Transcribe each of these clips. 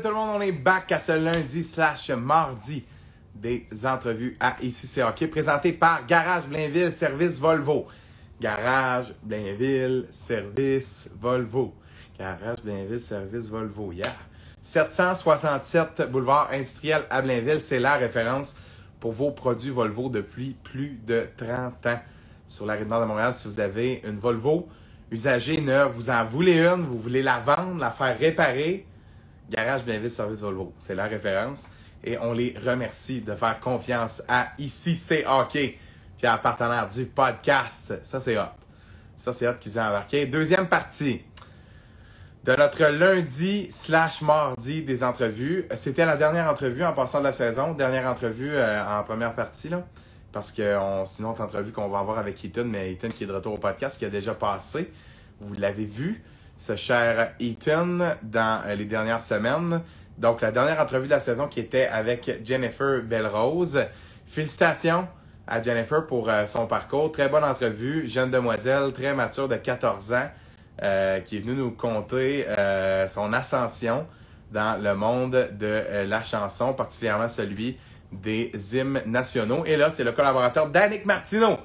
Tout le monde, on est back à ce lundi slash mardi des entrevues à Ici c'est hockey présenté par Garage Blainville Service Volvo. Garage Blainville Service Volvo. Garage Blainville Service Volvo. Yeah. 767 boulevard industriel à Blainville, c'est la référence pour vos produits Volvo depuis plus de 30 ans sur la rive nord de Montréal. Si vous avez une Volvo usagée neuve, vous en voulez une, vous voulez la vendre, la faire réparer, Garage Blainville Service Volvo, c'est la référence. Et on les remercie de faire confiance à Ici c'est hockey, fier partenaire du podcast. Ça, c'est hot. Ça, c'est hot qu'ils ont embarqué. Deuxième partie de notre lundi slash mardi des entrevues. C'était la dernière entrevue en passant de la saison. Dernière entrevue euh, en première partie, là. Parce que c'est une autre entrevue qu'on va avoir avec Ethan, mais Ethan qui est de retour au podcast, qui a déjà passé. Vous l'avez vu ce cher Ethan dans euh, les dernières semaines. Donc, la dernière entrevue de la saison qui était avec Jennifer Belrose. Félicitations à Jennifer pour euh, son parcours. Très bonne entrevue. Jeune demoiselle, très mature de 14 ans, euh, qui est venue nous conter son ascension dans le monde de la chanson, particulièrement celui des hymnes nationaux. Et là, c'est le collaborateur Danick Martineau.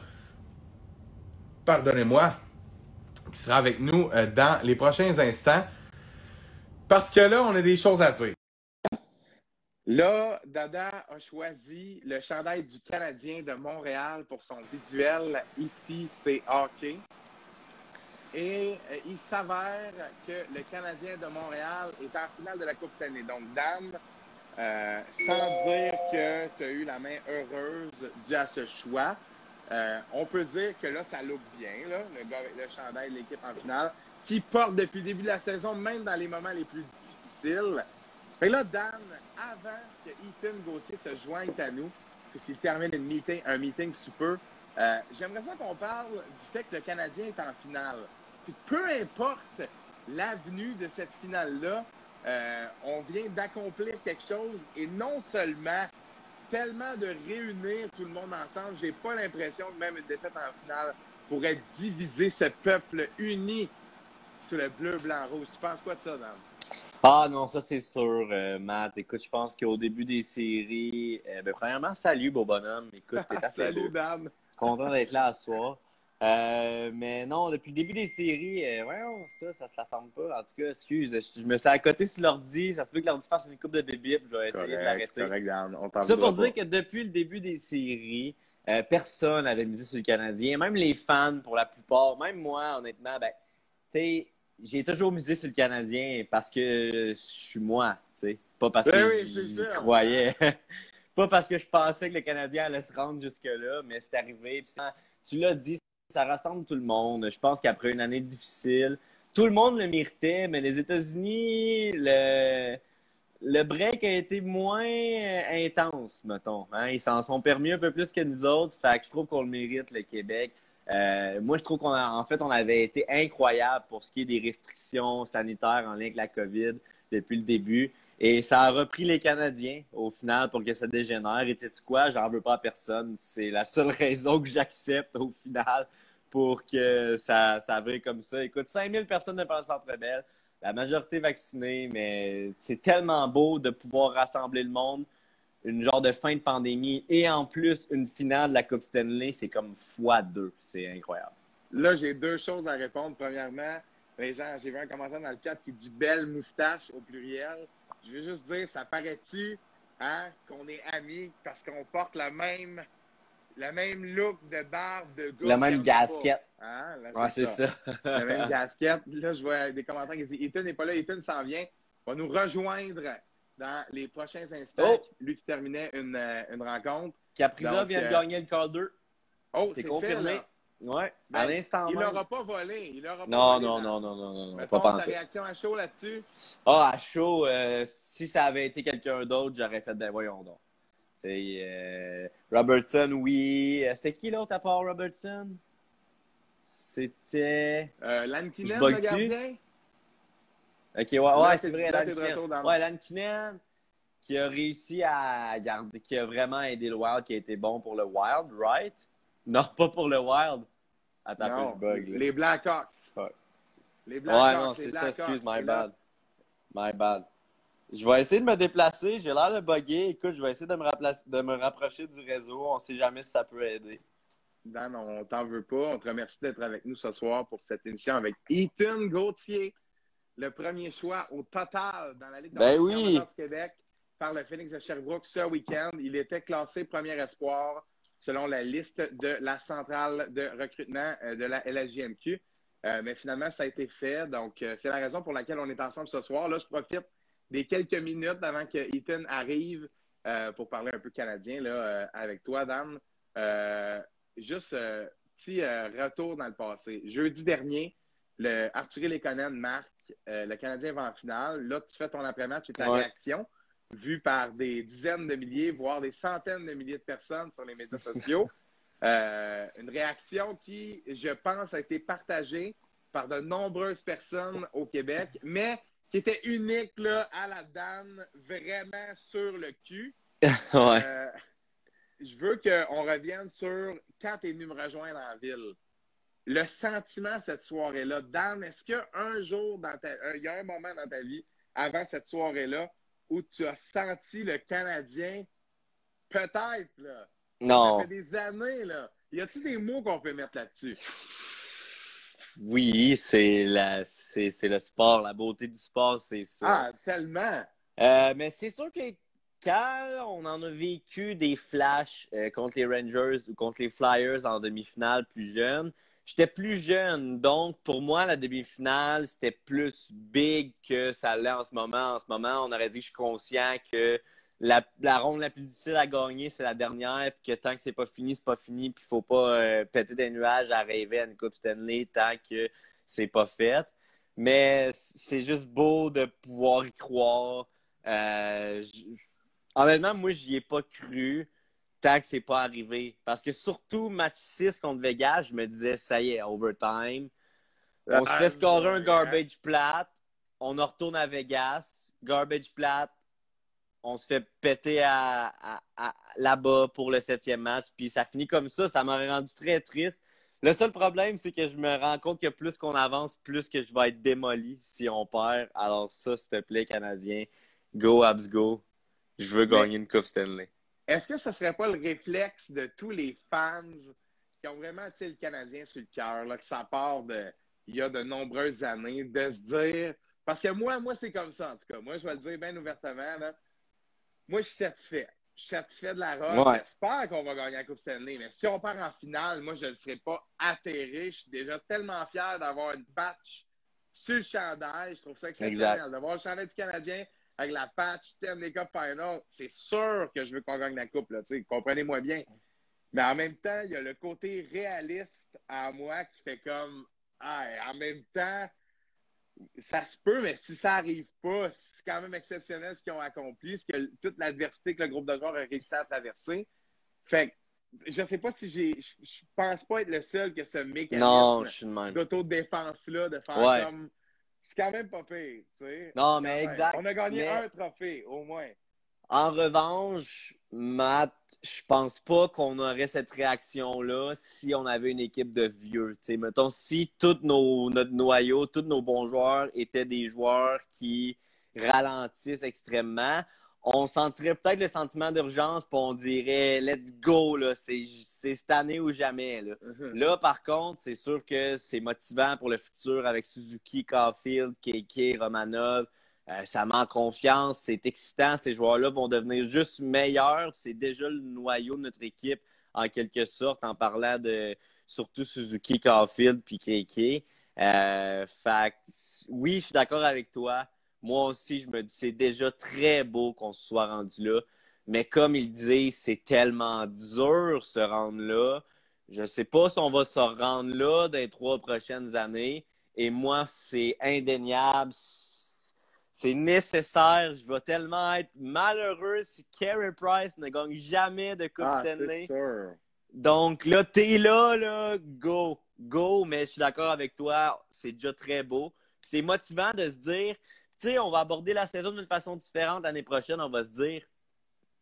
Pardonnez-moi, qui sera avec nous euh, dans les prochains instants. Parce que là, on a des choses à dire. Là, Dada a choisi le chandail du Canadien de Montréal pour son visuel. Ici, c'est hockey. Et euh, il s'avère que le Canadien de Montréal est en finale de la Coupe Stanley. Donc, Dan, euh, sans dire que tu as eu la main heureuse dû à ce choix, euh, on peut dire que là, ça look bien, le gars avec le chandail l'équipe en finale, qui porte depuis le début de la saison, même dans les moments les plus difficiles. Et là, Dan, avant que Ethan Gauthier se joigne à nous, puisqu'il termine un meeting sous peu, euh, j'aimerais ça qu'on parle du fait que le Canadien est en finale. Peu importe l'avenue de cette finale-là, euh, on vient d'accomplir quelque chose et non seulement tellement de réunir tout le monde ensemble. J'ai pas l'impression que même une défaite en finale pourrait diviser ce peuple uni sur le bleu, blanc, rouge. Tu penses quoi de ça, Dan? Ah non, ça c'est sûr, euh, Matt. Écoute, je pense qu'au début des séries, euh, ben, premièrement, salut, beau bonhomme. Écoute, t'es assez Salut, Dan. Content d'être là à soir. Euh, mais non, depuis le début des séries, euh, ça, ça se la forme pas. En tout cas, excuse, je, me suis à côté sur l'ordi. Ça se peut que l'ordi fasse une coupe de bébé, je vais essayer de l'arrêter. Ça pour dire que depuis le début des séries, euh, personne n'avait misé sur le Canadien. Même les fans, pour la plupart, même moi, honnêtement, ben, tu sais, j'ai toujours misé sur le Canadien parce que je suis moi, tu sais. Pas parce Ben que oui, ça. croyais. pas parce que je pensais que le Canadien allait se rendre jusque-là, mais c'est arrivé. Tu l'as dit, ça rassemble tout le monde. Je pense qu'après une année difficile, tout le monde le méritait, mais les États-Unis, le, break a été moins euh, intense, mettons. hein. Ils s'en sont permis un peu plus que nous autres. Fait que je trouve qu'on le mérite, le Québec. Euh, moi, je trouve qu'on a, en fait, on avait été incroyable pour ce qui est des restrictions sanitaires en lien avec la COVID depuis le début. Et ça a repris les Canadiens au final pour que ça dégénère. Et tu sais quoi, j'en veux pas à personne. C'est la seule raison que j'accepte au final pour que ça, ça comme ça. Écoute, 5000 personnes devant le Centre Bell, la majorité vaccinée, mais c'est tellement beau de pouvoir rassembler le monde. Une genre de fin de pandémie et en plus une finale de la Coupe Stanley, c'est comme fois deux. C'est incroyable. Là, j'ai deux choses à répondre. Premièrement, les j'ai vu un commentaire dans le chat qui dit belle moustache au pluriel. Je veux juste dire, ça paraît-tu hein, qu'on est amis parce qu'on porte la même, la même look de barbe de gars. La même pas. Hein? Là, Ouais, c'est ça. la même gasquette. Là, je vois des commentaires qui disent Ethan n'est pas là, Ethan s'en vient. Va nous rejoindre dans les prochains instants. Oh! Lui qui terminait une, euh, une rencontre. Capriza Donc, vient de euh, gagner le Calder. Oh, c'est confirmé. là. Ouais, Ben, à l'instant Il n'aura pas volé. Il aura pas Non, volé non, dans- non, non, non, non, non, Mettons pas ta réaction à chaud là-dessus. Ah, à chaud, euh, si ça avait été quelqu'un d'autre, j'aurais fait ben voyons donc. Euh, Robertson, oui. Euh, C'était qui l'autre à part Robertson? C'était. Euh, Lankinen, le gardien? Ok, ouais, ouais, c'est vrai, Lankinen. Ouais, Lankinen, qui a réussi à garder, qui a vraiment aidé le Wild, qui a été bon pour le Wild, right? Non, pas pour le Wild. Attends, un peu, Non, je bug. là. les Blackhawks. Ouais. Les Ouais, Blackhawks. non, les c'est ça, excuse, my bad. My bad. Je vais essayer de me déplacer. J'ai l'air de bugger. Écoute, je vais essayer de me, de me rapprocher du réseau. On ne sait jamais si ça peut aider. Dan, on t'en veut pas. On te remercie d'être avec nous ce soir pour cette émission avec Ethan Gauthier, le premier choix au total dans la Ligue de ben oui. du Québec par le Phoenix de Sherbrooke ce week-end. Il était classé premier espoir selon la liste de la centrale de recrutement euh, de la LSJMQ. Euh, mais finalement, ça a été fait. Donc, euh, c'est la raison pour laquelle on est ensemble ce soir. Là, je profite des quelques minutes avant que Ethan arrive pour parler un peu canadien là, avec toi, Dan. juste petit retour dans le passé. Jeudi dernier, le Arthur Lekonen marque, le Canadien va en finale. Là, tu fais ton après-match et ta réaction vu par des dizaines de milliers, voire des centaines de milliers de personnes sur les médias sociaux. Euh, une réaction qui, je pense, a été partagée par de nombreuses personnes au Québec, mais qui était unique là, à la dame, vraiment sur le cul. Euh, je veux qu'on revienne sur quand tu es venu me rejoindre en ville. Le sentiment cette soirée-là, Dan, est-ce qu'un jour, dans ta, il y a un moment dans ta vie, avant cette soirée-là, où tu as senti le Canadien? Peut-être, là. Non. Ça fait des années, là. Y a-t-il des mots qu'on peut mettre là-dessus? Oui, c'est la, c'est, le sport, la beauté du sport, c'est ça. Ah, tellement! Euh, mais c'est sûr que quand on en a vécu des flashs euh, contre les Rangers ou contre les Flyers en demi-finale plus jeune, J'étais plus jeune, donc pour moi, la demi-finale, c'était plus big que ça l'est en ce moment. En ce moment, on aurait dit que je suis conscient que la, ronde la plus difficile à gagner, c'est la dernière, puis que tant que c'est pas fini, c'est pas fini, puis faut pas euh, péter des nuages à rêver à une Coupe Stanley tant que c'est pas fait. Mais c'est juste beau de pouvoir y croire. Euh, honnêtement, moi, j'y ai pas cru tant que c'est pas arrivé. Parce que surtout, match 6 contre Vegas, je me disais, ça y est, overtime. On se fait scorer un garbage plat. On en retourne à Vegas. Garbage plat. On se fait péter à, là-bas pour le septième match. Puis ça finit comme ça. Ça m'a rendu très triste. Le seul problème, c'est que je me rends compte que plus qu'on avance, plus que je vais être démoli si on perd. Alors ça, s'il te plaît, Canadien, go Abs go. Je veux gagner une Coupe Stanley. Est-ce que ce ne serait pas le réflexe de tous les fans qui ont vraiment le Canadien sur le cœur, que ça part de il y a de nombreuses années, de se dire. Parce que moi, moi, c'est comme ça, en tout cas. Moi, je vais le dire bien ouvertement. Là. Moi, je suis satisfait. Je suis satisfait de la roche. J'espère qu'on va gagner la Coupe Stanley. Mais si on part en finale, moi, je ne serais pas atterré. Je suis déjà tellement fier d'avoir une patch sur le chandail. Je trouve ça exceptionnel. D'avoir le chandail du Canadien avec la patch Stanley Cup Final, c'est sûr que je veux qu'on gagne la coupe, là, comprenez-moi bien. Mais en même temps, il y a le côté réaliste à moi qui fait comme, ah, en même temps, ça se peut, mais si ça n'arrive pas, c'est quand même exceptionnel ce qu'ils ont accompli, ce que toute l'adversité que le groupe de joueurs a réussi à traverser. Fait que, je sais pas si j'ai, je pense pas être le seul que ce mécanisme d'autodéfense-là, de faire comme, c'est quand même pas pire, tu sais. Non, mais exact. On a gagné un trophée, au moins. En revanche, Matt, je pense pas qu'on aurait cette réaction-là si on avait une équipe de vieux. Mettons, si tout nos, notre noyau, tous nos bons joueurs étaient des joueurs qui ralentissent extrêmement, on sentirait peut-être le sentiment d'urgence, puis on dirait let's go, là, c'est, cette année ou jamais. Là. Mm-hmm. là, par contre, c'est sûr que c'est motivant pour le futur avec Suzuki, Caulfield, KK, Romanov. Euh, ça en confiance, c'est excitant. Ces joueurs-là vont devenir juste meilleurs. C'est déjà le noyau de notre équipe, en quelque sorte, en parlant de surtout Suzuki, Caulfield puis KK. Euh, oui, je suis d'accord avec toi moi aussi, je me dis, c'est déjà très beau qu'on se soit rendu là. Mais comme il dit, c'est tellement dur se rendre là. Je ne sais pas si on va se rendre là dans les trois prochaines années. Et moi, c'est indéniable. C'est nécessaire. Je vais tellement être malheureux si Carey Price ne gagne jamais de Coupe ah, Stanley. Donc là, t'es là, là, go. Go, mais je suis d'accord avec toi, c'est déjà très beau. C'est motivant de se dire, on va aborder la saison d'une façon différente l'année prochaine. On va se dire,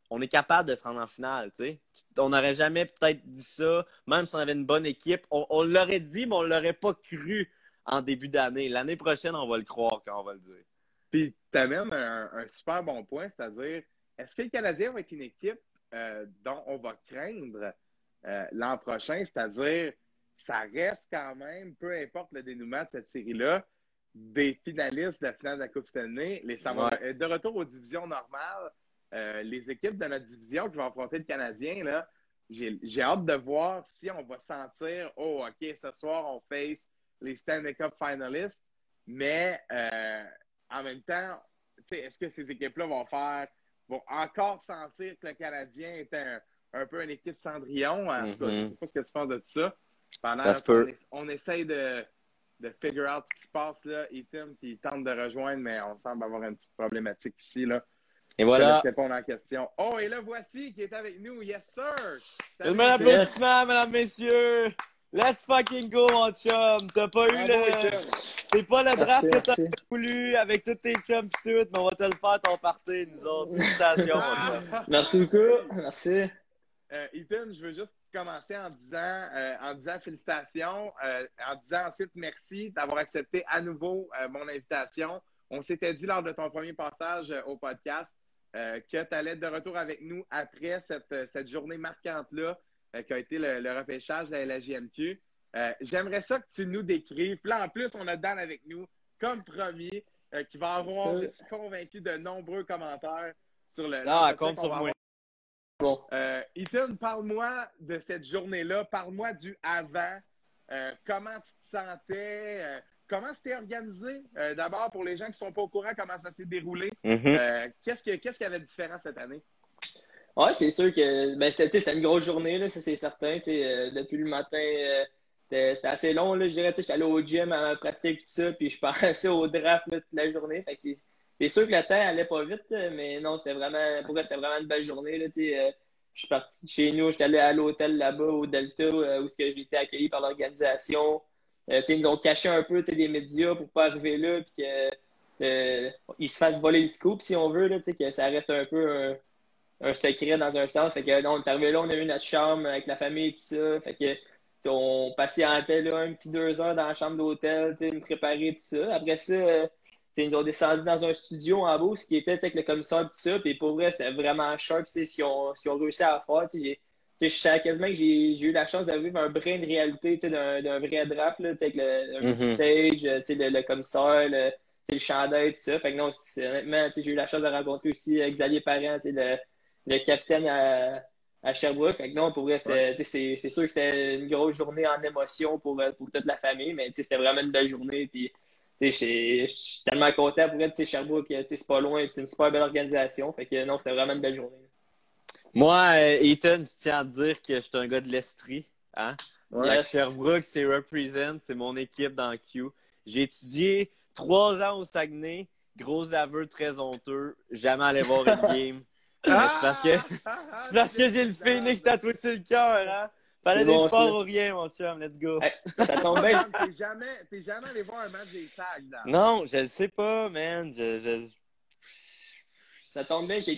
on est capable de se rendre en finale, On n'aurait jamais peut-être dit ça, même si on avait une bonne équipe. On, l'aurait dit, mais on ne l'aurait pas cru en début d'année. L'année prochaine, on va le croire quand on va le dire. Puis tu amènes un, super bon point, c'est-à-dire, est-ce que le Canadien va être une équipe euh, dont on va craindre euh, l'an prochain, c'est-à-dire, ça reste quand même, peu importe le dénouement de cette série-là, des finalistes de la finale de la Coupe Stanley, les euh, de retour aux divisions normales, les équipes de notre division qui vont affronter le Canadien, là, j'ai hâte de voir si on va sentir, oh, OK, ce soir, on face les Stanley Cup finalists, mais en même temps, est-ce que ces équipes-là vont faire, vont encore sentir que le Canadien est un, peu une équipe Cendrillon? En tout cas, je ne sais pas ce que tu penses de tout ça. Pendant ça peut. On, essaye de, de figure out ce qui se passe là. Ethan qui tente de rejoindre, mais on semble avoir une petite problématique ici. Là. Et voilà. Je répondre à la question. Oh, et là, voici qui est avec nous. Yes, sir! Salut, un applaudissement, mesdames, messieurs! Let's fucking go, mon chum! T'as pas eu le. C'est pas le draft que t'as voulu avec tous tes chums et tout, mais on va te le faire ton party, nous autres. Félicitations, mon chum. Merci beaucoup. Merci. Euh, Ethan, je veux juste commencer en disant, euh, en disant félicitations, euh, en disant ensuite merci d'avoir accepté à nouveau euh, mon invitation. On s'était dit lors de ton premier passage au podcast que tu allais être de retour avec nous après cette, cette journée marquante-là qui a été le, le repêchage de la LGMQ. Euh, j'aimerais ça que tu nous décrives. là, en plus, on a Dan avec nous, comme premier, euh, qui va avoir, je suis convaincu, de nombreux commentaires sur le. Ah, compte sur moi. Bon. Euh, Ethan, parle-moi de cette journée-là. Parle-moi du avant. comment tu te sentais? comment c'était organisé? D'abord, pour les gens qui ne sont pas au courant, comment ça s'est déroulé? Mm-hmm. qu'est-ce, qu'il y avait de différent cette année? Oui, c'est sûr que ben, c'était, une grosse journée, là, ça c'est certain. depuis le matin c'était assez long, là, je dirais. J'étais allé au gym à ma pratique, tout ça, puis je pensais au draft toute la journée. C'est sûr que le temps allait pas vite, mais non, c'était vraiment, pour c'était vraiment une belle journée. Là, euh, je suis parti chez nous, j'étais allé à l'hôtel là-bas, au Delta, euh, où j'ai été accueilli par l'organisation. Euh, ils nous ont caché un peu des médias pour pas arriver là, puis qu'ils se fassent voler le scoop, si on veut, là, que ça reste un peu un, secret dans un sens. Fait que, non, on est arrivé là, on a eu notre chambre avec la famille et tout ça. Fait que on patientait là, un petit deux heures dans la chambre d'hôtel, me préparer tout ça. Après ça, euh, ils nous ont descendu dans un studio en haut, ce qui était avec le commissaire et tout ça. Puis pour vrai, c'était vraiment sharp si on, si on réussi à faire. Je savais quasiment que j'ai eu la chance de vivre un brin de réalité d'un vrai draft, là, avec le, un mm-hmm. stage, le, le, commissaire, le, le chandail, tout ça. Fait que non, honnêtement, j'ai eu la chance de rencontrer aussi euh, Xavier Parent, le, le capitaine à, à Sherbrooke. Fait que non, pour vrai, c'est sûr que c'était une grosse journée en émotion pour, euh, pour toute la famille, mais c'était vraiment une belle journée. Puis, je suis tellement content pour être Sherbrooke, c'est pas loin, c'est une super belle organisation. Fait que non, c'était vraiment une belle journée. Moi, euh, Ethan, je tiens à te dire que je suis un gars de l'Estrie. Hein? Sherbrooke, c'est Represent, c'est mon équipe dans Q. J'ai étudié trois ans au Saguenay, gros aveu très honteux, jamais allé voir une game. Ah! c'est parce que, c'est parce que j'ai le Phoenix tatoué sur le cœur, hein. Fallait des sports ou rien, mon chum. Let's go. ça tombe bien. T'es jamais, t'es jamais allé voir un match des tags, là. Non, je le sais pas, man. Je, je... Ça tombe bien, j'ai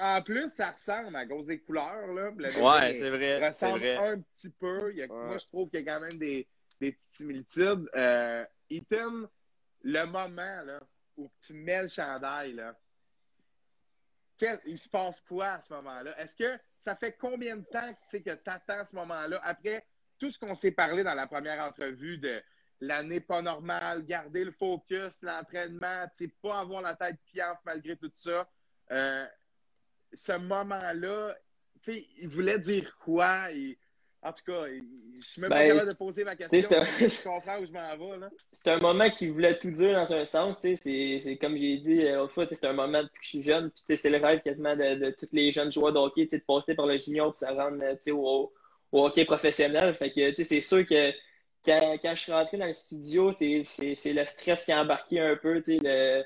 En plus, ça ressemble à cause des couleurs, là. ouais, c'est vrai. Ça ressemble un petit peu. Moi, je trouve qu'il y a quand même des, des similitudes. Euh, Ethan, le moment, là, où tu mets le chandail, là, il se passe quoi à ce moment-là? Est-ce que ça fait combien de temps que tu attends ce moment-là? Après tout ce qu'on s'est parlé dans la première entrevue de l'année pas normale, garder le focus, l'entraînement, pas avoir la tête piaf malgré tout ça? Euh, ce moment-là, il voulait dire quoi? En tout cas, je suis même pas ben, capable de poser ma question. Je comprends où je m'en vais. C'est un moment qui voulait tout dire dans un sens. C'est comme j'ai dit euh, autrefois, c'est un moment depuis que je suis jeune. c'est le rêve quasiment de, de, tous les jeunes joueurs de hockey de passer par le junior pour se rendre au, au, hockey professionnel. Fait que c'est sûr que quand, quand, je suis rentré dans le studio, c'est le stress qui a embarqué un peu. Le,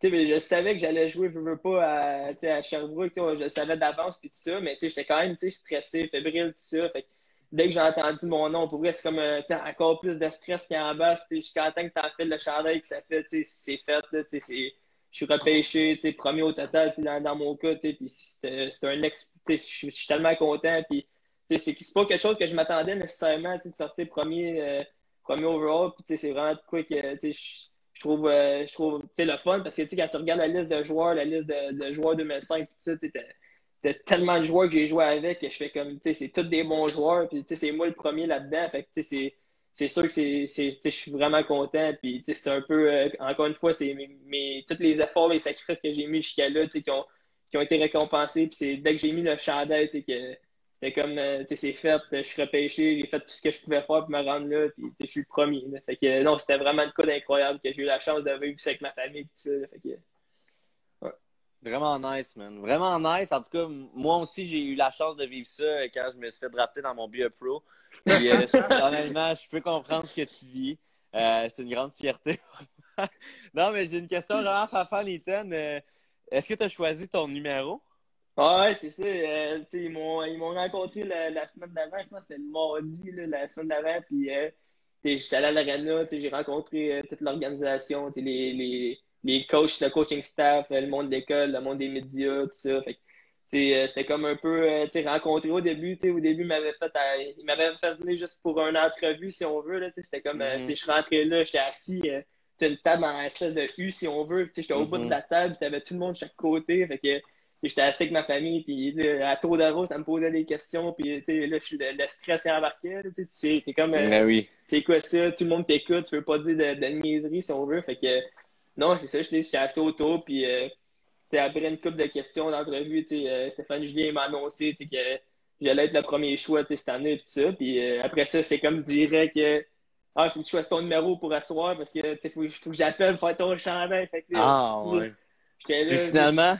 je savais que j'allais jouer, je veux pas, à, à Sherbrooke, je le savais d'avance puis tout ça, mais j'étais quand même stressé, fébrile, tout ça. Fait dès que j'ai entendu mon nom, pour vrai, c'est comme euh, encore plus de stress qui embarque. Je suis content que tu fait le chandail que ça fait, c'est fait. je suis repêché, premier au total dans, dans mon cas. C'est un ex. Je suis tellement content. Puis, c'est pas quelque chose que je m'attendais nécessairement de sortir premier, euh, premier overall. C'est vraiment quoi que je trouve, euh, je trouve le fun parce que quand tu regardes la liste de joueurs, la liste de, de joueurs 2005, tout ça, t'as tellement de joueurs que j'ai joué avec que je fais comme, tu sais, c'est tous des bons joueurs, puis tu sais, c'est moi le premier là-dedans. Fait que, tu sais, c'est sûr que c'est, je suis vraiment content. Puis, c'est un peu, euh, encore une fois, c'est mes, tous les efforts, les sacrifices que j'ai mis jusqu'à là, qui ont, qui ont été récompensés. Puis, c'est dès que j'ai mis le chandail, que c'était comme, euh, c'est fait, je suis repêché, j'ai fait tout ce que je pouvais faire pour me rendre là. Puis, je suis le premier. Fait que, non, c'était vraiment le coup incroyable que j'ai eu la chance de vivre ça avec ma famille. Tout ça, fait que, Vraiment nice, man. Vraiment nice. En tout cas, moi aussi, j'ai eu la chance de vivre ça quand je me suis fait drafter dans mon BA Pro. Puis, euh, honnêtement, je peux comprendre ce que tu vis. Euh, c'est une grande fierté. non, mais j'ai une question vraiment Fafan Ethan. Euh, est-ce que tu as choisi ton numéro? ouais, c'est ça. ils m'ont rencontré la, semaine d'avant. Je pense que c'est le mardi, la semaine d'avant. Puis j'étais allé à l'arena. J'ai rencontré toute l'organisation, les, les, les coachs, le coaching staff, le monde de l'école, le monde des médias, tout ça. Fait euh, c'était comme un peu euh, rencontré au début. Au début, il m'avait fait, euh, il m'avait fait venir juste pour une entrevue, si on veut. C'était comme, mm-hmm. je suis rentré là, j'étais assis, une table en espèce de U, si on veut. J'étais au bout de mm-hmm. la table, avait tout le monde de chaque côté. Fait que j'étais assis avec ma famille, puis à tour de ça me posait des questions, puis là, le, stress est embarqué. C'est comme, ben c'est quoi ça? Tout le monde t'écoute, tu veux pas dire de, de niaiserie, si on veut. Fait que, non, c'est ça, j'étais assis autour, puis c'est après une couple de questions d'entrevue, euh, Stéphane Julien m'a annoncé que j'allais être le premier choix cette année et tout ça. Puis euh, après ça, c'est comme direct que Ah, faut que tu choisisses ton numéro pour asseoir parce que il faut, faut, que j'appelle pour faire ton chandail. Fait ah ouais. J'étais là. finalement?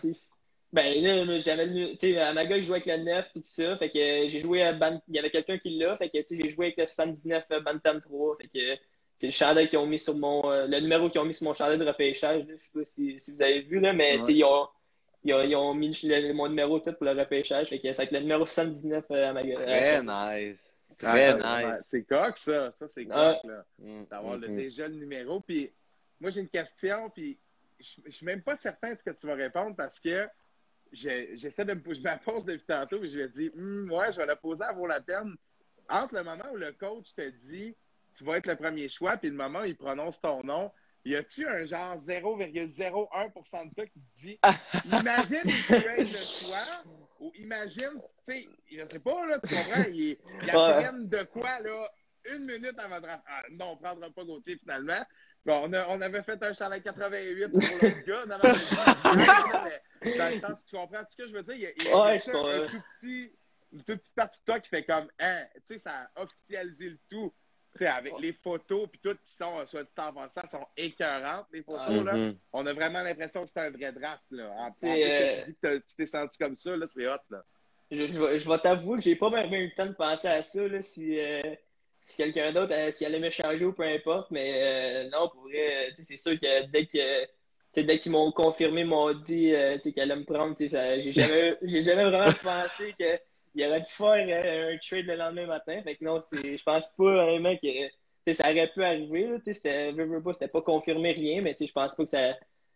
Ben là, j'avais tu sais, à ma gueule, je jouais avec le 9 et tout ça. Fait que j'ai joué à Ban... Il y avait quelqu'un qui l'a. Fait que j'ai joué avec le 79 Bantam 3. Fait que c'est le chandail qu'ils ont mis sur mon. Euh, le numéro qu'ils ont mis sur mon chandail de repêchage. Je sais pas si, si, vous avez vu, là, mais ils, ont, ils, ont, ils, ont, mis mon numéro tout pour le repêchage. Fait que c'est le numéro 79 euh, à ma gueule. Très nice. Très nice. C'est coq, ça. Ça, c'est coq, là. Mm. D'avoir mm-hmm. déjà le numéro. Puis, moi, j'ai une question, puis je, suis même pas certain de ce que tu vas répondre parce que j'essaie de me poser. Je me pose depuis tantôt, et je vais dire, hum, ouais, je vais la poser à vaut la peine. Entre le moment où le coach te dit, tu vas être le premier choix, puis le moment où il prononce ton nom, y a-tu un genre 0,01% de toi qui te dit Imagine il peut être le choix, ou imagine, tu sais, je sais pas, là, tu comprends, il, il apprenne de quoi, là, une minute avant de ah, non, on prendra pas Gauthier finalement. Bon, on, a, on avait fait un Charles 88 pour l'autre gars. Non, mais, dans le sens, tu comprends ce que je veux dire? Il y a, il y a un, tout petit, une toute petite partie de toi qui fait comme, hein, tu sais, ça a officialisé le tout sais, avec les photos puis tout qui sont, soit dit en passant, sont écœurantes, les photos, là. Mm-hmm. On a vraiment l'impression que c'est un vrai draft, là. En, plus, euh... tu dis que tu t'es senti comme ça, là, c'est hot, là. Je, je, je vais t'avouer que j'ai pas même eu le temps de penser à ça, là, si, euh, si quelqu'un d'autre, euh, s'il allait me changer ou peu importe, mais euh, non, pour vrai, c'est sûr que dès que dès qu'ils m'ont confirmé, m'ont dit qu'elle allait me prendre, j'ai jamais, j'ai jamais vraiment pensé que il aurait pu faire euh, un trade le lendemain matin. Fait que non, je pense pas vraiment que ça aurait pu arriver. C'était c'était pas confirmé rien, mais je pense pas que ça,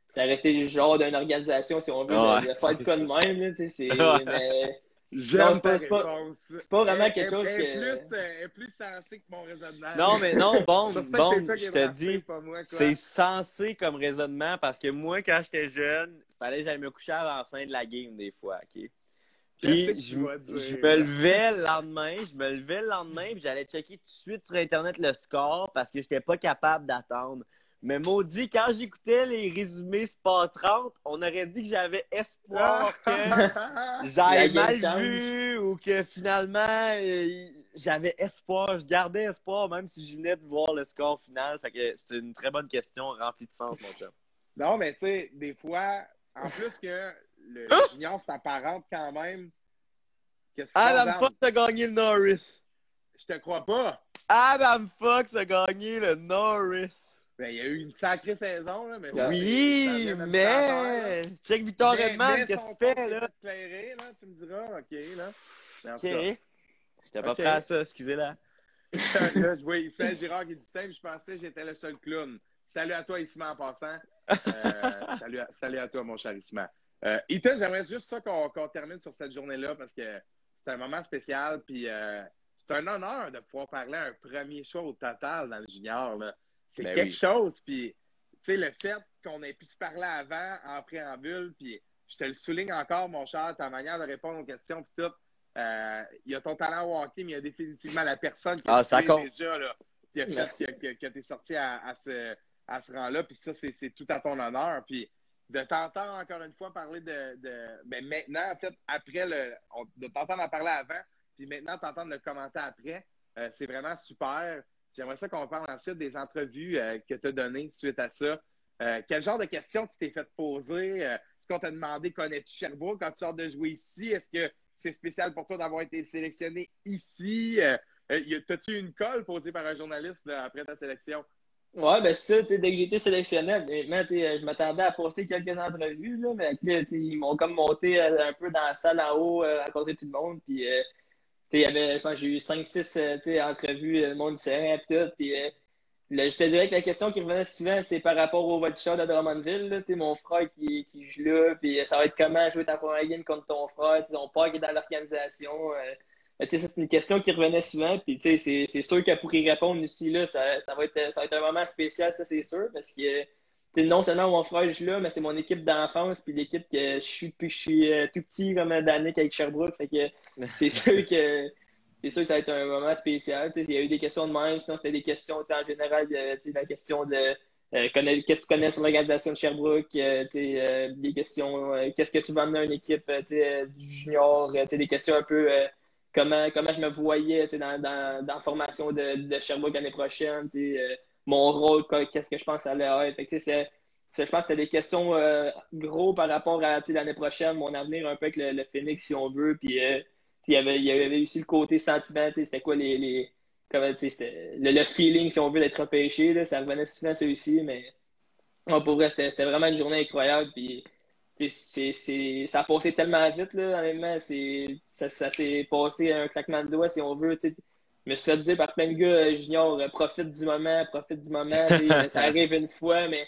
ça aurait été le genre d'une organisation si on veut de, faire de cas de même. C'est, mais, J'aime pas, c'est pas, c'est pas vraiment quelque chose que. Plus, est plus sensé que mon raisonnement. Non, mais non, bon, bon, je te dis, c'est sensé comme raisonnement parce que moi, quand j'étais jeune, il fallait que j'aille me coucher avant la fin de la game des fois, OK? Puis je, me levais le lendemain, je me levais le lendemain, puis j'allais checker tout de suite sur Internet le score parce que j'étais pas capable d'attendre. Mais maudit, quand j'écoutais les résumés Sport 30, on aurait dit que j'avais espoir que j'avais mal vu ou que finalement euh, j'avais espoir, je gardais espoir même si je venais de voir le score final. Fait que c'est une très bonne question remplie de sens, mon chum. Non, mais tu sais, des fois, en plus que le hein? junior s'apparente quand même. Adam Fox a gagné le Norris. Je te crois pas. Adam Fox a gagné le Norris. Ben, il y a eu une sacrée saison, là, mais Oui, mais... Check Victor Redman, qu'est-ce qu'il fait, là? Éclairé, là? Tu me diras, OK, là. OK. J'étais pas prêt à ça, excusez-la. là, je vois Ismaël Girard qui dit simple, je pensais que j'étais le seul clown. Salut à toi, Isma, en passant. Euh, salut, à, salut à toi, mon cher Isma. Euh, Ethan, j'aimerais juste ça qu'on termine sur cette journée-là parce que c'est un moment spécial. Puis euh, c'est un honneur de pouvoir parler à un premier choix au total dans le junior. C'est ben quelque chose. Puis sais, le fait qu'on ait pu se parler avant, en préambule, puis je te le souligne encore, mon cher, ta manière de répondre aux questions, puis tout. Euh, il y a ton talent au hockey, mais il y a définitivement la personne qui ah, ça déjà, là, qui a fait que, que, tu es sorti à, à ce, à ce rang-là. Puis ça, c'est tout à ton honneur. Puis de t'entendre encore une fois parler de, de ben maintenant, en fait, après le. de t'entendre en parler avant, puis maintenant t'entendre le commenter après, euh, c'est vraiment super. J'aimerais ça qu'on parle ensuite des entrevues euh, que tu as données suite à ça. Euh, quel genre de questions tu t'es fait poser? Est-ce qu'on t'a demandé connais-tu Sherbrooke? Quand tu sors de jouer ici? Est-ce que c'est spécial pour toi d'avoir été sélectionné ici? T'as-tu une colle posée par un journaliste après ta sélection? Ouais, ben ça, dès que j'ai été sélectionné, je m'attendais à passer quelques entrevues, là, mais ils m'ont comme monté euh, un peu dans la salle en haut euh, à côté de tout le monde. Puis, euh, y j'ai eu 5-6 entrevues, le monde différent, puis tout. Puis, je te dirais que la question qui revenait souvent, c'est par rapport au Vulture de Drummondville. Là, mon frère qui, qui joue là, puis ça va être comment jouer ta première game contre ton frère, ton père qui est dans l'organisation c'est une question qui revenait souvent. Puis, c'est sûr que pour y répondre aussi, là, ça, ça, va être, ça va être un moment spécial, ça, c'est sûr. Parce que non seulement mon frère joue là, mais c'est mon équipe d'enfance, puis l'équipe que je suis depuis que je suis euh, tout petit, comme Danick avec Sherbrooke. Fait que c'est sûr que c'est sûr que ça va être un moment spécial. Il y a eu des questions de même, sinon c'était des questions en général, la question de euh, qu'est-ce que tu connais sur l'organisation de Sherbrooke, euh, des questions, qu'est-ce que tu vas amener à une équipe junior, des questions un peu comment, comment je me voyais dans, dans, dans, la formation de, de Sherbrooke l'année prochaine, euh, mon rôle, qu'est-ce que je pense allait être. je pense que c'était des questions euh, gros par rapport à l'année prochaine, mon avenir un peu avec le, Phoenix, si on veut. Puis euh, il, y avait, aussi le côté sentiment, c'était quoi les. comment, le, le, feeling, si on veut, d'être repêché. Ça revenait souvent ça aussi, mais pour vrai, c'était vraiment une journée incroyable. C'est, ça a passé tellement vite, là, honnêtement. Ça, ça s'est passé un claquement de doigts, si on veut. Je me suis fait dire par plein de gars euh, junior, euh, profite du moment, profite du moment. ça arrive une fois, mais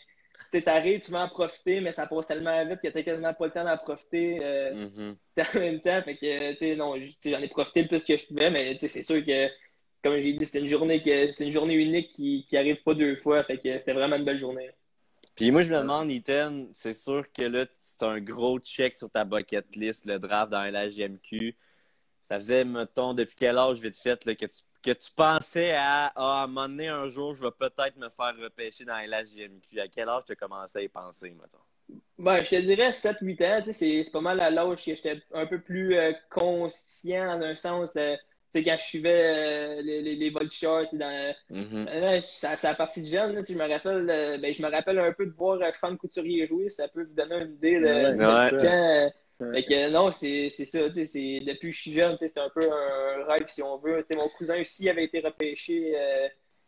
tu arrives, tu vas en profiter, mais ça passe tellement vite que tu quasiment pas le temps d'en profiter euh, mm-hmm. en même temps. Fait que, tu sais, non, j'en ai profité le plus que je pouvais, mais c'est sûr que, comme j'ai dit, c'était une journée que c'est une journée unique qui, qui arrive pas deux fois. Fait que c'était vraiment une belle journée. Puis moi, je me demande, Ethan, c'est sûr que là, c'est un gros check sur ta bucket list, le draft dans la GMQ. Ça faisait, mettons, depuis quel âge vite fait là, que, tu, que tu pensais à, ah, à un moment donné, un jour, je vais peut-être me faire repêcher dans la GMQ. À quel âge tu as commencé à y penser, mettons? Ben, je te dirais 7-8 ans. C'est pas mal à l'âge que j'étais un peu plus euh, conscient dans un sens de sais, quand je suivais euh, les, les, les dans, mm-hmm. euh, ça, ça a parti de jeune, je me rappelle, euh, ben, je me rappelle un peu de voir Fan Couturier jouer, ça peut vous donner une idée de, que, non, c'est ça, c'est depuis que je suis jeune, c'est un peu un rêve si on veut. mon cousin aussi avait été repêché,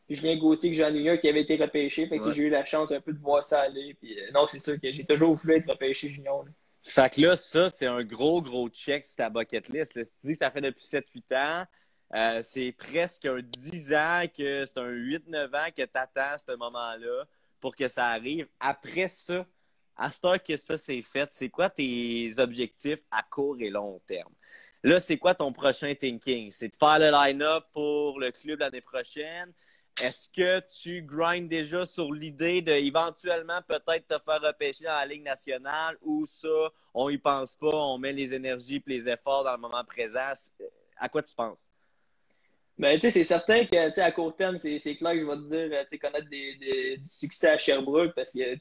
Julien Gauthier que j'en ai un qui avait été repêché, fait que j'ai eu la chance un peu de voir ça aller. Puis, non, c'est sûr que j'ai toujours voulu être repêché junior. Fait que là, ça, c'est un gros, gros check sur ta bucket list. Si tu dis que ça fait depuis 7-8 ans, euh, c'est presque un 10 ans que c'est un 8-9 ans que tu attends ce moment-là pour que ça arrive. Après ça, à ce temps que ça c'est fait, c'est quoi tes objectifs à court et long terme? Là, c'est quoi ton prochain thinking? C'est de faire le line-up pour le club l'année prochaine? Est-ce que tu grindes déjà sur l'idée de éventuellement peut-être te faire repêcher dans la Ligue nationale ou ça, on y pense pas, on met les énergies et les efforts dans le moment présent? À quoi tu penses? Ben, tu sais, c'est certain que, à court terme, c'est clair que je vais te dire, tu sais, connaître des, du succès à Sherbrooke parce que,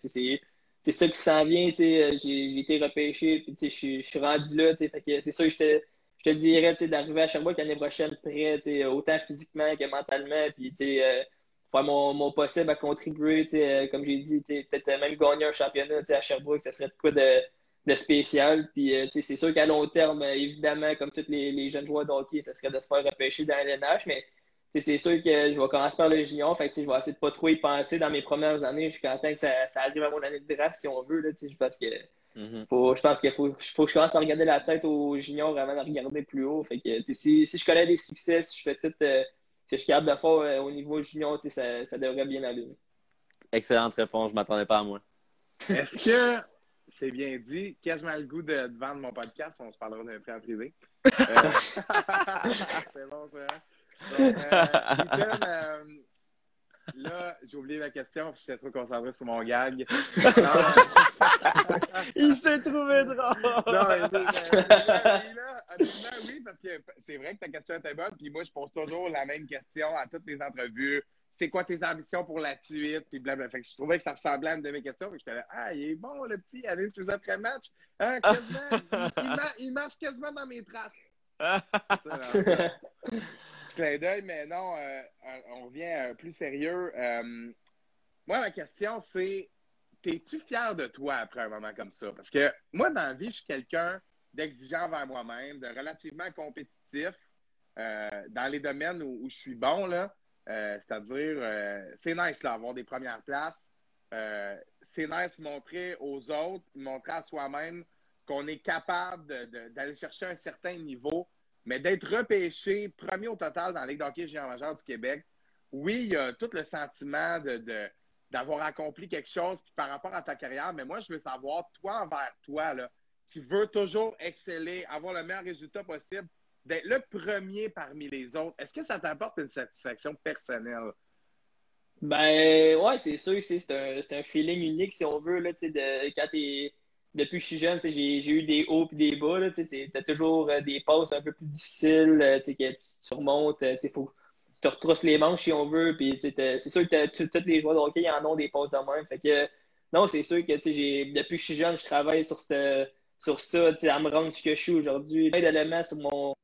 c'est ça qui s'en vient, tu sais, j'ai été repêché, puis tu sais, je suis rendu là, tu sais, fait que c'est sûr que je te dirais, d'arriver à Sherbrooke l'année prochaine prêt, autant physiquement que mentalement, puis euh, faire mon, possible à contribuer, euh, comme j'ai dit, peut-être même gagner un championnat, à Sherbrooke, ça serait de quoi de, de spécial, puis euh, c'est sûr qu'à long terme, évidemment, comme tous les, jeunes joueurs de hockey, ça serait de se faire repêcher dans l'NH, mais c'est sûr que je vais commencer par le junior, fait que je vais essayer de pas trop y penser dans mes premières années jusqu'à temps que ça, ça, arrive à mon année de draft si on veut, là, parce que mm-hmm. faut, je pense qu'il faut, faut que je commence par regarder la tête au junior avant de regarder plus haut. Fait que si, si je connais des succès, si je fais tout euh, si je suis capable de faire euh, au niveau junior, ça, ça devrait bien aller. Excellente réponse, je m'attendais pas à moi. Est-ce que c'est bien dit. Quasiment le goût de, vendre mon podcast. On se parlera d'un prix en privé? Euh, c'est bon, ça. Hein? Donc, euh, euh, là, j'ai oublié ma question, j'étais trop concentré sur mon gag. Il s'est trouvé drôle! Non, mais, mais, mais, là, honnêtement, oui, parce que c'est vrai que ta question était bonne, puis moi, je pose toujours la même question à toutes les entrevues. C'est quoi tes ambitions pour la suite? Puis blablabla. Fait que je trouvais que ça ressemblait à une de mes questions. Puis j'étais là, ah, il est bon, le petit, il anime ses après-matchs. Hein, quasiment, il, il, ma- il marche quasiment dans mes traces. Clin d'œil, mais non, euh, euh, on revient euh, plus sérieux. Euh, moi, ma question, c'est T'es-tu fier de toi après un moment comme ça? Parce que moi, dans la vie, je suis quelqu'un d'exigeant envers moi-même, de relativement compétitif euh, dans les domaines où, où je suis bon, là. C'est-à-dire, c'est nice, là, avoir des premières places. C'est nice montrer aux autres, montrer à soi-même qu'on est capable d'aller chercher un certain niveau, mais d'être repêché premier au total dans la Ligue d'hockey majeur du Québec, oui, il y a tout le sentiment de, d'avoir accompli quelque chose par rapport à ta carrière, mais moi, je veux savoir, toi envers toi, là, qui veux toujours exceller, avoir le meilleur résultat possible, d'être le premier parmi les autres, est-ce que ça t'apporte une satisfaction personnelle? Ben, ouais, c'est sûr c'est un, un feeling unique, si on veut, là, de, quand t'es, depuis que je suis jeune, j'ai, eu des hauts et des bas, tu t'as toujours euh, des passes un peu plus difficiles, euh, que tu surmontes, euh, faut tu te retrousses les manches si on veut, c'est sûr que tous les joueurs de hockey, en ont des passes de même, non, c'est sûr que, depuis que je suis jeune, je travaille sur sur ça, à me rendre ce que je suis aujourd'hui. Plein d'éléments sur mon,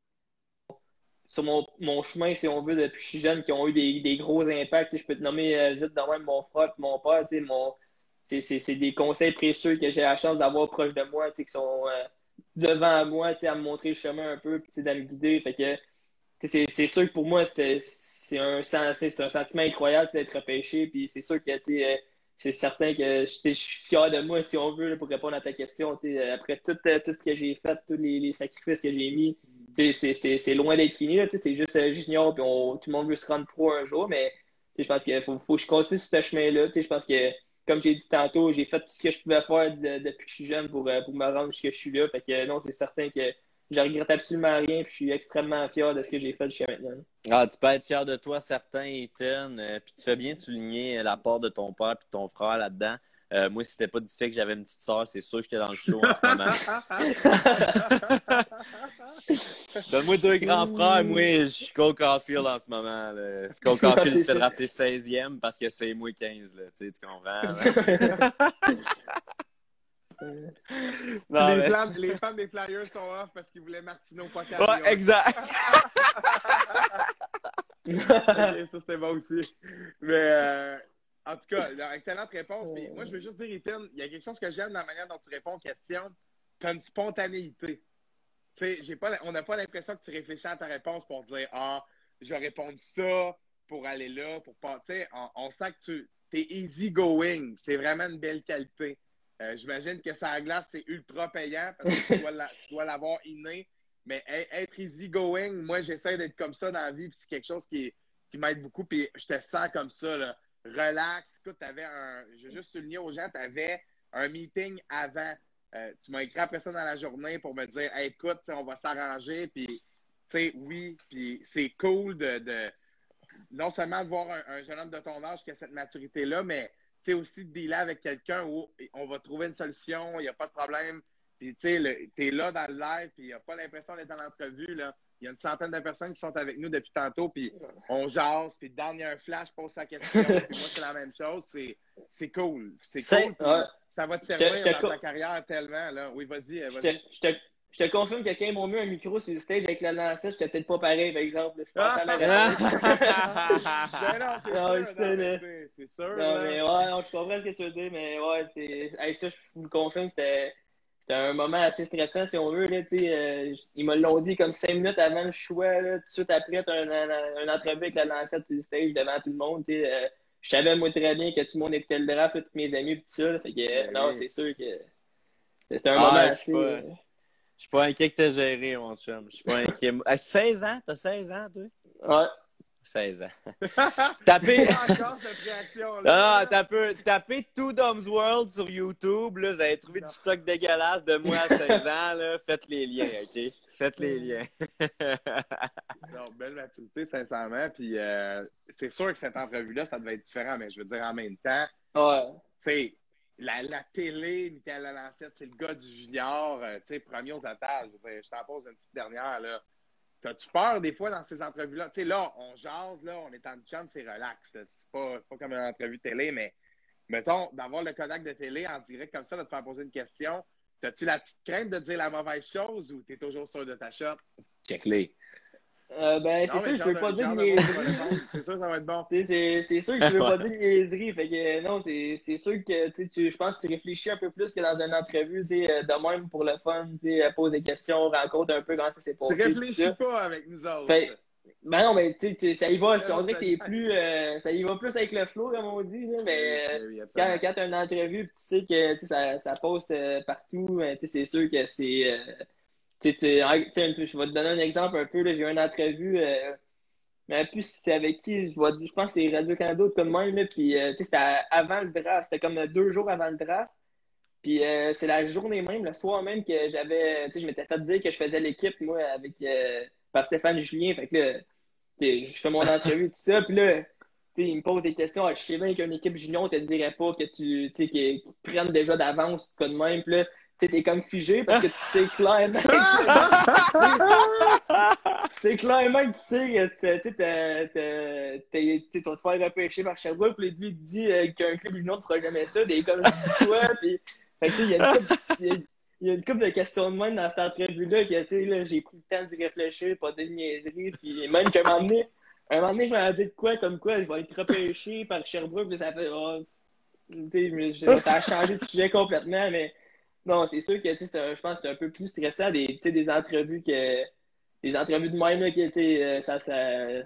sur mon, mon chemin, si on veut, depuis que je suis jeune, qui ont eu des, gros impacts. Je peux te nommer euh, vite dans même mon frère mon père. Mon, c'est, des conseils précieux que j'ai la chance d'avoir proche de moi, qui sont euh, devant moi, à me montrer le chemin un peu, puis à me guider. Fait que, c'est, sûr que pour moi, c'est un, un sentiment incroyable d'être repêché. Puis c'est sûr que euh, c'est certain que je, suis fier de moi, si on veut, pour répondre à ta question. Après tout, euh, tout ce que j'ai fait, tous les, sacrifices que j'ai mis, c'est loin d'être fini. C'est juste euh, junior, puis on- tout le monde veut se rendre pro un jour. Mais je pense qu'il faut, faut que je continue sur ce chemin-là. Je pense que, comme j'ai dit tantôt, j'ai fait tout ce que je pouvais faire de- depuis que je suis jeune pour, euh, pour me rendre jusqu'à je suis là. Fait que non, c'est certain que je regrette absolument rien, puis je suis extrêmement fier de ce que j'ai fait jusqu'à maintenant. Ah, tu peux être fier de toi, certain, Ethan. Euh, puis tu fais bien de souligner la part de ton père et de ton frère là-dedans. Euh, moi, si c'était pas du fait que j'avais une petite sœur, c'est sûr que j'étais dans le show en ce moment. Donne-moi deux grands frères, moi, je suis Cole Caulfield en ce moment. Là. Cole Caulfield fait drafter 16e parce que c'est moi 15, là, tu sais, tu comprends? Non, les, mais- les fans des Flyers sont off parce qu'ils voulaient Martino pas Ouais, exact. Ok, ça c'était bon aussi. Mais euh, en tout cas, alors, excellente réponse. Puis moi, je veux juste dire, Ethan, il y a quelque chose que j'aime dans la manière dont tu réponds aux questions. Tu as une spontanéité. Tu sais, pas, on n'a pas l'impression que tu réfléchis à ta réponse pour dire Ah, je vais répondre ça pour aller là, pour pas. Tu sais, on, on sent que tu es easy going. C'est vraiment une belle qualité. Euh, J'imagine que ça à glace, c'est ultra payant parce que tu dois la- l'avoir inné. Mais être easy going, moi, j'essaie d'être comme ça dans la vie, puis c'est quelque chose qui, qui m'aide beaucoup. Puis je te sens comme ça, là. Relax. Écoute, t'avais un. Je veux juste souligner aux gens, tu avais un meeting avant. Euh, tu m'as écrit après ça dans la journée pour me dire écoute, tu on va s'arranger. Puis, tu sais, oui, puis c'est cool de, non seulement de voir un, un jeune homme de ton âge qui a cette maturité-là, mais tu sais, aussi de dealer avec quelqu'un où on va trouver une solution, il n'y a pas de problème. Puis, tu sais, le- t'es là dans le live, puis il n'y a pas l'impression d'être en entrevue, là. Il y a une centaine de personnes qui sont avec nous depuis tantôt, puis on jase, puis Dan, il y a un flash, pose sa question, puis moi, c'est la même chose. C'est, cool. C'est cool. Ouais. Ça va te servir je te dans ta carrière tellement, là. Oui, vas-y, euh, Je vas-y. te, confirme que quand ils m'ont mis un micro sur le stage avec la lancette, j'étais peut-être pas pareil, par exemple. Je pense à non, c'est Non, sûr, non, mais ouais, non, je comprends ce que tu veux dire, mais ouais, c'est. Hey, ça, je vous le confirme, c'était. C'était un moment assez stressant, si on veut. Là, euh, ils me l'ont dit comme cinq minutes avant le choix. Là, tout de suite après, tu as un, un, un entrevue avec la lancette le stage devant tout le monde. euh, je savais, moi, très bien que tout le monde écoutait le draft, là, tous mes amis, pis tout ça. là, fait que, euh, Ben non, c'est sûr que c'était un Ah, moment je assez. suis pas- euh, Je suis pas inquiet que t'aies géré, mon chum. Je suis pas inquiet. À 16 ans? T'as 16 ans, toi? Ouais. 16 ans. Tapez. Encore cette réaction-là. Ah, tapez, tapez Two Doms World sur YouTube. Là, vous allez trouver du stock dégueulasse de moi à 16 ans. Là. Faites les liens, OK? Faites les liens. non, belle maturité, sincèrement. Puis euh, c'est sûr que cette entrevue-là, ça devait être différent, mais je veux dire en même temps, Ouais. tu sais, la, la télé, Michael c'est le gars du junior, euh, tu sais, premier au total. Je, je t'en pose une petite dernière, là. T'as-tu peur des fois dans ces entrevues-là? Tu sais, là, on jase, là, on est en chum, c'est relax. C'est pas, pas comme une entrevue télé, mais mettons, d'avoir le contact de télé en direct comme ça, de te faire poser une question, t'as-tu la petite crainte de dire la mauvaise chose ou t'es toujours sûr de ta shot? Check-les. Euh, ben, c'est sûr que je veux pas dire niaiseries. répondre. C'est sûr que ça va être bon. Tu C'est sûr que je veux pas dire de niaiseries. Fait que euh, non, c'est sûr que tu tu- je pense que tu réfléchis un peu plus que dans une entrevue, tu euh, de même pour le fun, tu euh, pose des questions, rencontre un peu comment ça s'est Tu passé. tout réfléchis pas avec nous autres. Fait- Ben non, mais tu sais, tu- ça y va, on dirait que c'est plus, euh, ça y va plus avec le flow, comme on dit, là, mais euh, Oui, oui, quand, quand tu as une entrevue et tu sais que tu ça, ça passe euh, partout, euh, tu sais, c'est sûr que c'est. Euh, je vais te donner un exemple un peu. J'ai eu une entrevue, euh, mais plus c'était avec qui, je, vais je pense que c'est Radio-Canada ou comme même, là, puis euh, tu sais, c'était avant le draft, c'était comme deux jours avant le draft. Puis euh, c'est la journée même, le soir même, que j'avais. Tu sais, je m'étais fait dire que je faisais l'équipe, moi, avec euh, par Stéphane Julien. Fait que là, je fais mon entrevue, tout ça. Puis là, il me pose des questions. Ah, je sais bien qu'une équipe junior, on te dirait pas que tu, tu sais, qu'ils prennent déjà d'avance, de même. Là, tu t'es comme figé parce que tu sais clairement. C'est clairement que tu sais que tu vas te faire repêcher par Sherbrooke, puis lui, te dit euh, qu'un club junior ne fera jamais ça, des comme quoi, puis fait que, tu sais, il y a une couple- y a- il y a une couple de questions de même dans cette entrevue-là que tu sais, là, j'ai pris le temps d'y réfléchir, pas de niaiserie, puis même qu'à un moment donné, un moment donné, je m'avais dit de quoi, comme quoi, je vais être repêché par Sherbrooke, puis ça fait, oh, tu sais, ça a changé de sujet complètement, mais non, c'est sûr que, je pense que c'est un peu plus stressant, des, tu sais, des entrevues que des entrevues de même, là, que, tu sais, euh, ça, ça,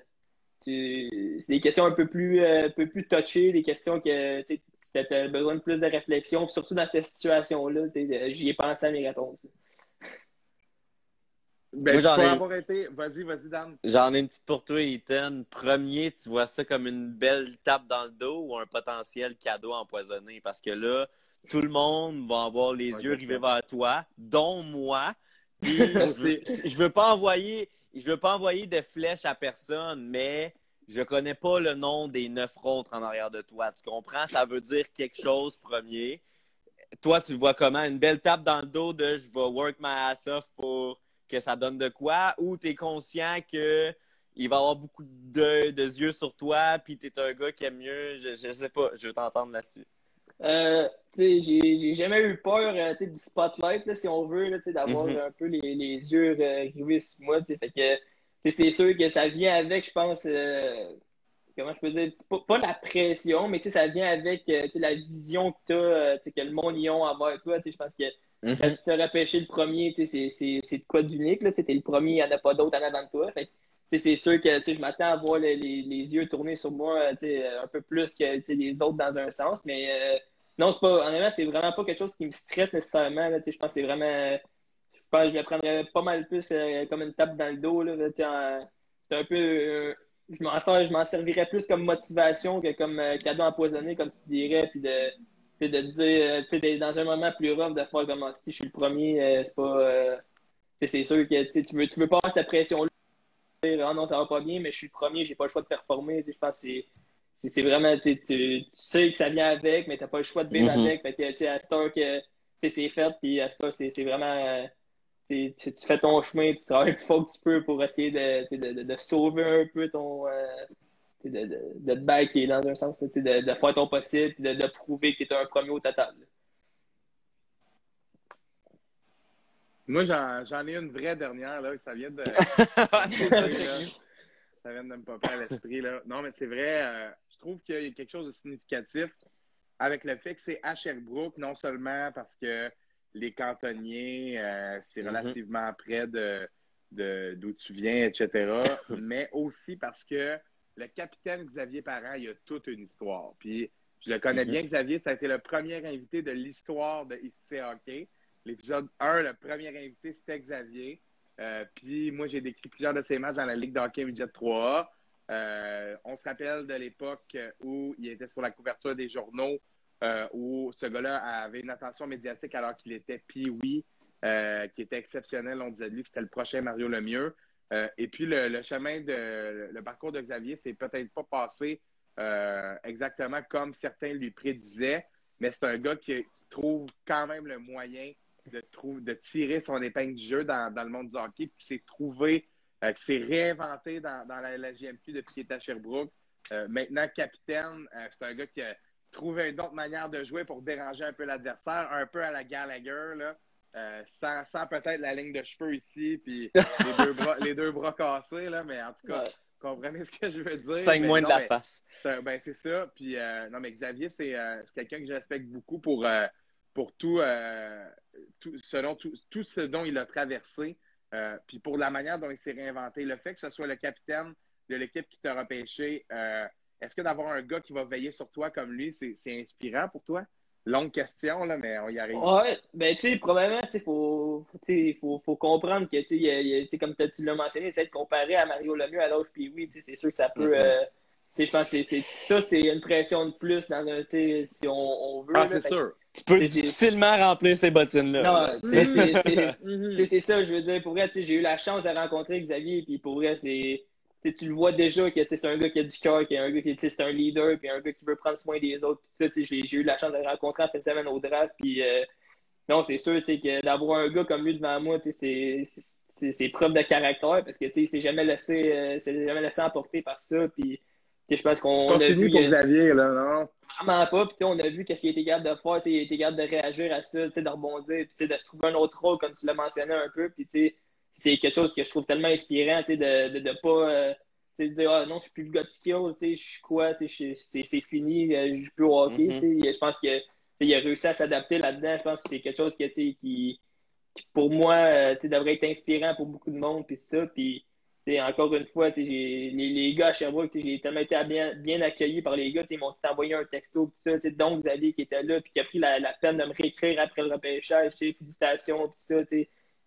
tu- c'est des questions un peu plus, euh, un peu plus touchées, des questions que, tu sais, tu as besoin de plus de réflexion, surtout dans cette situation-là, j'y ai pensé à mes réponses. Ben, Moi, j'en pour ai- avoir été. Vas-y, vas-y, Dan. J'en ai une petite pour toi, Ethan. Premier, tu vois ça comme une belle tape dans le dos ou un potentiel cadeau empoisonné? Parce que là, tout le monde va avoir les Ouais, yeux rivés vers toi, dont moi. Puis je veux, je veux pas envoyer, je veux pas envoyer de flèches à personne, mais je connais pas le nom des neuf autres en arrière de toi. Tu comprends? Ça veut dire quelque chose premier. Toi, tu le vois comment? Une belle tape dans le dos de je vais work my ass off pour que ça donne de quoi? Ou tu es conscient que il va avoir beaucoup de, de yeux sur toi, puis tu es un gars qui aime mieux. Je, je sais pas, je veux t'entendre là-dessus. Euh, j'ai jamais eu peur euh, du spotlight, là, si on veut, d'avoir Mhm. un peu les, les yeux euh, rivés sur moi. Fait que c'est sûr que ça vient avec, je pense, euh, comment je peux dire, pas, pas la pression, mais ça vient avec euh, la vision que tu as, que le monde y a envers toi. Je pense que quand tu te repêché le premier, c'est- de quoi d'unique. Tu es le premier, il n'y en a pas d'autres en avant de toi. Fait c'est sûr que je m'attends à voir les, les, yeux tourner sur moi tu sais, un peu plus que les autres dans un sens. Mais euh, non, c'est pas, honnêtement, c'est vraiment pas quelque chose qui me stresse nécessairement. Je pense que c'est vraiment. Je pense je le prendrais pas mal plus euh, comme une tape dans le dos. C'est un peu. euh, je m'en je m'en servirais plus comme motivation que comme euh, cadeau empoisonné, comme tu dirais, puis de, dire, euh, tu dans un moment plus rough, de faire comme si je suis le premier, euh, c'est pas. euh, c'est sûr que tu veux, tu veux pas avoir cette pression-là. Ah non, ça va pas bien, mais je suis le premier, j'ai pas le choix de performer. Je pense que c'est. Vraiment, tu, sais, tu tu sais que ça vient avec, mais t'as pas le choix de vivre Mhm. avec. Fait que, tu sais, à cette heure que c'est fait, puis à cette heure, c'est vraiment. tu, fais ton chemin, tu travailles le plus fort que tu peux pour essayer de, de, de, de sauver un peu ton. euh, de, de, de te backer dans un sens, de, de faire ton possible, de, de prouver que tu es un premier au total. Moi, j'en ai une vraie dernière, là. Ça vient de. Ça, vient de me popper à l'esprit, là. Non, mais c'est vrai, euh, je trouve qu'il y a quelque chose de significatif avec le fait que c'est à Sherbrooke, non seulement parce que les cantonniers, euh, c'est Mhm. relativement près de d'où tu viens, etc., mais aussi parce que le capitaine Xavier Parent, il a toute une histoire. Puis, je le connais Mhm. bien, Xavier, ça a été le premier invité de l'histoire de ICC Hockey. L'épisode 1, le premier invité, c'était Xavier. Euh, puis moi, j'ai décrit plusieurs de ses matchs dans la Ligue de hockey Midget 3A. Euh, on se rappelle de l'époque où il était sur la couverture des journaux, euh, où ce gars-là avait une attention médiatique alors qu'il était pee-wee. qui était exceptionnel. On disait de lui que c'était le prochain Mario Lemieux. Et puis, le, chemin de le parcours de Xavier, c'est peut-être pas passé exactement comme certains lui prédisaient, mais c'est un gars qui, trouve quand même le moyen de, de tirer son épingle du jeu dans, le monde du hockey, puis qui s'est trouvé, qui s'est réinventé dans, la, la, GMQ depuis qu'il était à Sherbrooke. maintenant, capitaine, c'est un gars qui a trouvé une autre manière de jouer pour déranger un peu l'adversaire, un peu à la Gallagher, là. Euh, sans, peut-être la ligne de cheveux ici, puis les, deux bras, cassés, là, mais en tout cas, comprenez ce que je veux dire. Cinq moins de la face. Ben, c'est ça. Puis, euh, non, mais Xavier, c'est euh, quelqu'un que je respecte beaucoup pour, pour tout, tout, selon tout, tout, ce dont il a traversé, puis pour la manière dont il s'est réinventé. Le fait que ce soit le capitaine de l'équipe qui t'a repêché, est-ce que d'avoir un gars qui va veiller sur toi comme lui, c'est inspirant pour toi? Longue question, là, mais on y arrive. Ouais, ben, tu sais, probablement, tu sais, faut, faut, faut comprendre que, tu sais, comme tu l'as mentionné, c'est de comparer à Mario Lemieux à l'autre, puis oui, tu sais, c'est sûr que ça peut. Mm-hmm. euh, je pense que c'est ça, c'est une pression de plus dans un, si on, on veut. Ah, c'est sûr. Tu peux difficilement remplir ces bottines-là. Non, mm-hmm. c'est ça, je veux dire. Pour vrai, j'ai eu la chance de rencontrer Xavier, puis pour vrai, c'est tu le vois déjà que c'est un gars qui a du cœur, qui est un gars qui est un leader, puis un gars qui veut prendre soin des autres. J'ai eu la chance de le rencontrer en fin de semaine au draft. Puis, euh, non, c'est sûr que d'avoir un gars comme lui devant moi, c'est preuve de caractère parce que il s'est jamais laissé euh, jamais laissé emporter par ça. Puis, je pense qu'on a vu. pour Xavier, là, non? Vraiment pas. Puis, on a vu qu'est-ce qu'il était capable de faire. Il était capable de réagir à ça, de rebondir, puis de se trouver un autre rôle, comme tu l'as mentionné un peu. Puis, c'est quelque chose que je trouve tellement inspirant, tu sais, de, de, de pas euh, dire ah non, je suis plus le gars de skill, tu sais, je suis quoi, tu sais, c'est fini, euh, je joue plus au hockey, mm-hmm. tu sais. Je pense qu'il a réussi à s'adapter là-dedans. Je pense que c'est quelque chose qui, qui, qui, pour moi, euh, tu sais, devrait être inspirant pour beaucoup de monde, puis ça, puis encore une fois, les, gars à Sherbrooke, j'ai tellement été bien, accueilli par les gars. Ils m'ont envoyé un texto, tout ça. Donc, Xavier qui était là, puis qui a pris la, peine de me réécrire après le repêchage. Félicitations, tout ça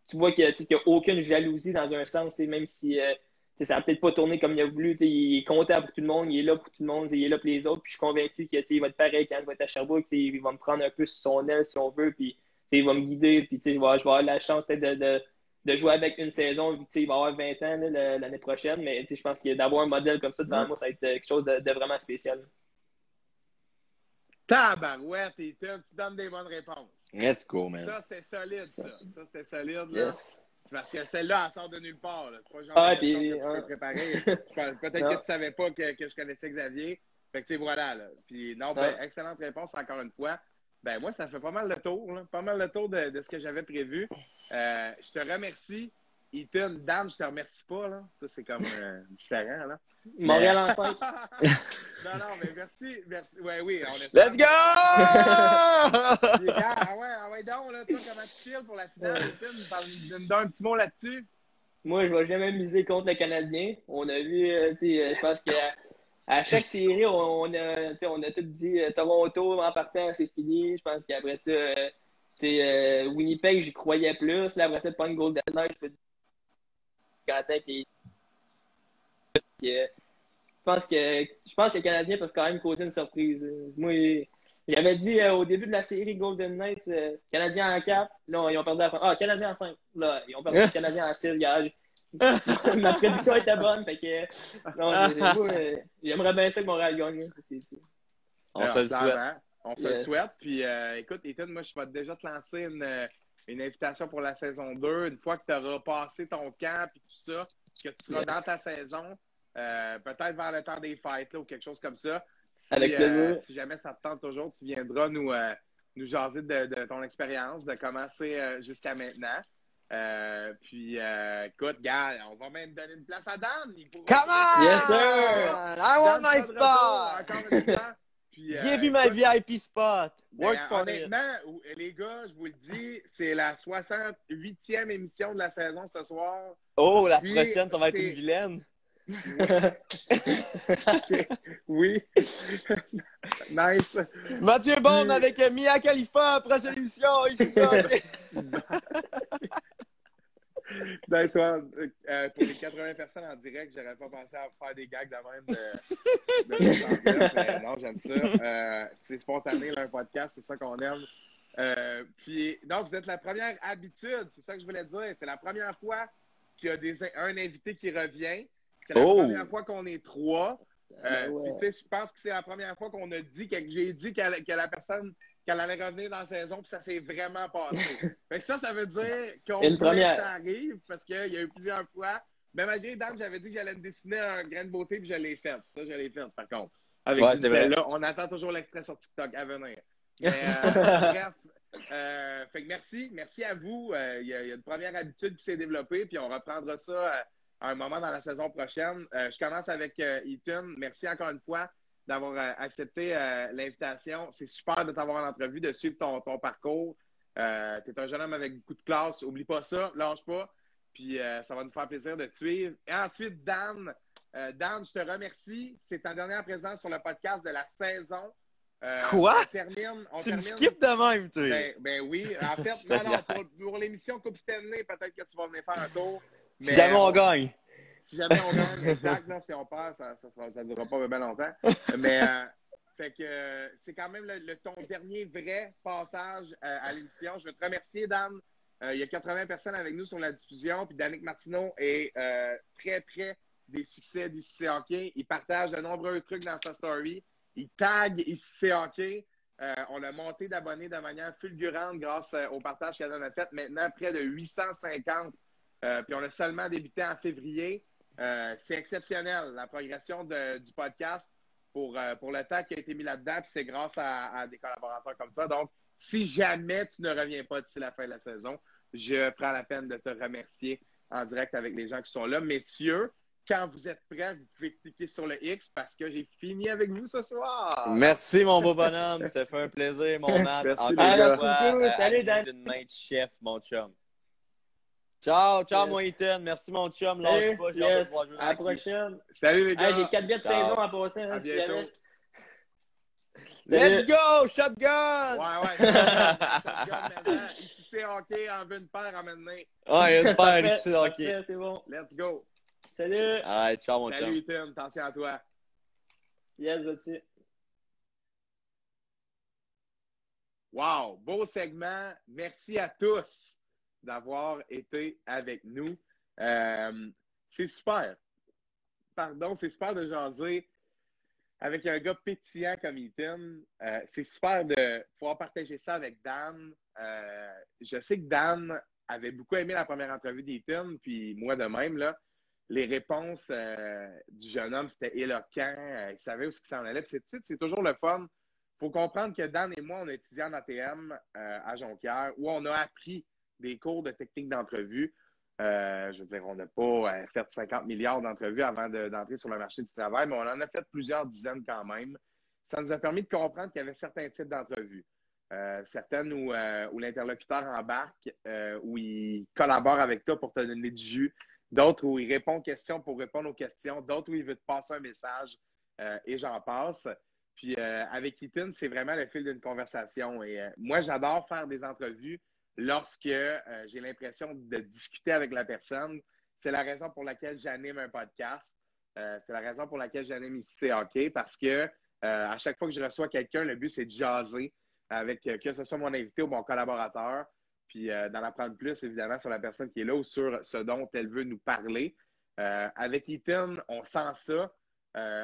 tu vois qu'il n'y a, aucune jalousie dans un sens, même si euh, ça n'a peut-être pas tourné comme il a voulu. Il est content pour tout le monde, il est là pour tout le monde, il est là pour les autres. Puis je suis convaincu qu'il va être pareil quand il va être à Sherbrooke. Il va me prendre un peu sur son aile si on veut, puis il va me guider. Puis je vais, je vais avoir la chance de, de, de, jouer avec une saison, vu il va avoir 20 ans l'année prochaine. Mais je pense que d'avoir un modèle comme ça devant moi, ça va être quelque chose de, vraiment spécial. Tabarouette, Ethan, tu donnes des bonnes réponses. Let's go, man. Ça, c'était solide, ça. Ça, c'était solide, là. Yes. C'est parce que celle-là, elle sort de nulle part. Là. Pas genre ah, puis, que tu peux préparer. Peut-être que tu savais pas que, que, je connaissais Xavier. Fait que, tu sais, voilà, là. Puis, non, ben, excellente réponse encore une fois. Ben, moi, ça fait pas mal le tour, là. Pas mal le tour de, de ce que j'avais prévu. Euh, je te remercie. Ethan, Dan, je te remercie pas, là. Ça, c'est comme euh, différent, là. Montréal en 5. non, non, mais merci. merci. Ouais, oui, on est Let's go! ah ouais, ah ouais, donc, là, toi, comment tu files pour la finale, Ethan? me donne un petit mot là-dessus. Moi, je vais jamais miser contre le Canadien. On a vu, euh, tu sais, je pense qu'à à chaque série, on, a, on a tout dit euh, Toronto en partant, c'est fini. Je pense qu'après ça, euh, Winnipeg, j'y croyais plus. Là, après ça, pas une Golden Knight, je peux je pense que je pense que les Canadiens peuvent quand même causer une surprise. Moi, j'avais dit euh, au début de la série Golden Knights, euh, Canadiens en 4, là, ils ont perdu la fin. Ah, Canadiens en 5. Là, ils ont perdu Canadiens en 6, Ma prédiction était bonne, fait que non, euh, j'aimerais bien ça que Montréal gagne. On se le souhaite. On se le souhaite. Puis écoute, Ethan, moi je vais déjà te lancer une, une invitation pour la saison 2. Une fois que tu auras passé ton camp et tout ça, que tu seras dans ta saison, euh, peut-être vers le temps des fêtes ou quelque chose comme ça. Si, Avec euh, si jamais ça te tente toujours, tu viendras nous, euh, nous jaser de, ton expérience, de commencer jusqu'à maintenant. Puis, écoute, gars, on va même donner une place à Dan. Come on! Yes, sir! I want my spot! Encore une fois. Puis, Give me my VIP spot. Work ben, for honnêtement, les gars, je vous le dis, c'est la 68e émission de la saison ce soir. Oh, la prochaine, ça va être une vilaine. oui. nice. Mathieu Bond avec Mia Khalifa, prochaine émission, ici Ben, soit, euh, pour les 80 personnes en direct, j'aurais pas pensé à faire des gags de même de, de mais non, j'aime ça. Euh, c'est spontané, là, un podcast, c'est ça qu'on aime. Euh, puis, donc, vous êtes la première habitude, c'est ça que je voulais dire. C'est la première fois qu'il y a des, un invité qui revient. C'est la Oh! première fois qu'on est trois. Euh, Ben ouais. puis, tu sais, je pense que c'est la première fois qu'on a dit, que j'ai dit que la personne, qu'elle allait revenir dans la saison, puis ça s'est vraiment passé. fait que ça, ça veut dire qu'on voulait première. que ça arrive, parce qu'il y a eu plusieurs fois. Mais malgré Dan, j'avais dit que j'allais me dessiner un grain de beauté, puis je l'ai fait. Ça, je l'ai fait, par contre. Avec Ouais, vrai. Nutella. On attend toujours l'extrait sur TikTok à venir. Mais, euh, bref, euh, fait que merci. Merci à vous. Euh, Il y, y a une première habitude qui s'est développée, puis on reprendra ça euh, à un moment dans la saison prochaine. Je commence avec Ethan. Merci encore une fois d'avoir euh, accepté euh, l'invitation. C'est super de t'avoir en entrevue, de suivre ton, ton parcours. Euh, tu es un jeune homme avec beaucoup de classe. Oublie pas ça, lâche pas. Puis euh, ça va nous faire plaisir de te suivre. Et ensuite, Dan. Dan, je te remercie. C'est ta dernière présence sur le podcast de la saison. Quoi? On termine. On Tu me skippes de même, tu ben, ben oui. En fait, non, pour, l'émission Coupe Stanley, peut-être que tu vas venir faire un tour. Si Mais jamais on- gagne. Si jamais on gagne, exact, là, si on perd, ça ne durera pas bien longtemps. Mais euh, fait que c'est quand même le, ton dernier vrai passage euh, à l'émission. Je veux te remercier, Dan. Euh, il y a 80 personnes avec nous sur la diffusion. Puis Danick Martineau est très près des succès d'ICC Hockey. Il partage de nombreux trucs dans sa story. Il tag ICC Hockey. On a monté d'abonnés de manière fulgurante grâce au partage qu'elle a fait. Maintenant, près de 850. Euh, puis on a seulement débuté en février. Euh, c'est exceptionnel, la progression de- du podcast pour, euh, pour le temps qui a été mis là-dedans. Puis c'est grâce à, à des collaborateurs comme toi. Donc, si jamais tu ne reviens pas d'ici la fin de la saison, je prends la peine de te remercier en direct avec les gens qui sont là. Messieurs, quand vous êtes prêts, vous pouvez cliquer sur le X parce que j'ai fini avec vous ce soir. Merci, mon beau bonhomme. Ça fait un plaisir, mon Matt. Merci, Encore une fois, Salut, Dan. D'une main de chef, mon chum. Ciao, ciao, Yes. mon Ethan. Merci, mon chum. Lâche Salut, pas, j'ai hâte de yes. pouvoir jouer À la prochaine. Salut les gars. Hey, J'ai quatre billets de Ciao. saison à passer. À Hein, si bientôt. jamais. Let's go, shotgun! Ouais, ouais. Shotgun maintenant. Ici, c'est hockey en veut une paire à mener. Ouais, il y a une paire ici, ok. parfait, C'est bon. Let's go. Salut. Alright, ciao, mon Salut, chum. Ethan. Attention à toi. Yes, vas-y. Wow, beau segment. Merci à tous d'avoir été avec nous. Euh, c'est super. Pardon, c'est super de jaser avec un gars pétillant comme Ethan. Euh, c'est super de pouvoir partager ça avec Dan. Euh, je sais que Dan avait beaucoup aimé la première entrevue d'Ethan, puis moi de même, là. Les réponses du jeune homme, c'était éloquent. Il savait où ce qui s'en allait. Puis c'est, c'est toujours le fun faut comprendre que Dan et moi, on a étudié en ATM à Jonquière, où on a appris des cours de technique d'entrevue. Euh, je veux dire, on n'a pas euh, fait 50 milliards d'entrevues avant de- d'entrer sur le marché du travail, mais on en a fait plusieurs dizaines quand même. Ça nous a permis de comprendre qu'il y avait certains types d'entrevues. Euh, certaines où, l'interlocuteur embarque, où il collabore avec toi pour te donner du jus, d'autres où il répond aux questions pour répondre aux questions, d'autres où il veut te passer un message, et j'en passe. Puis avec Ethan, c'est vraiment le fil d'une conversation. Et moi, j'adore faire des entrevues lorsque euh, j'ai l'impression de discuter avec la personne. C'est la raison pour laquelle j'anime un podcast. Euh, c'est la raison pour laquelle j'anime ici c'est parce que euh, à chaque fois que je reçois quelqu'un, le but c'est de jaser avec que ce soit mon invité ou mon collaborateur, puis d'en apprendre plus évidemment sur la personne qui est là ou sur ce dont elle veut nous parler. Avec Ethan, on sent ça.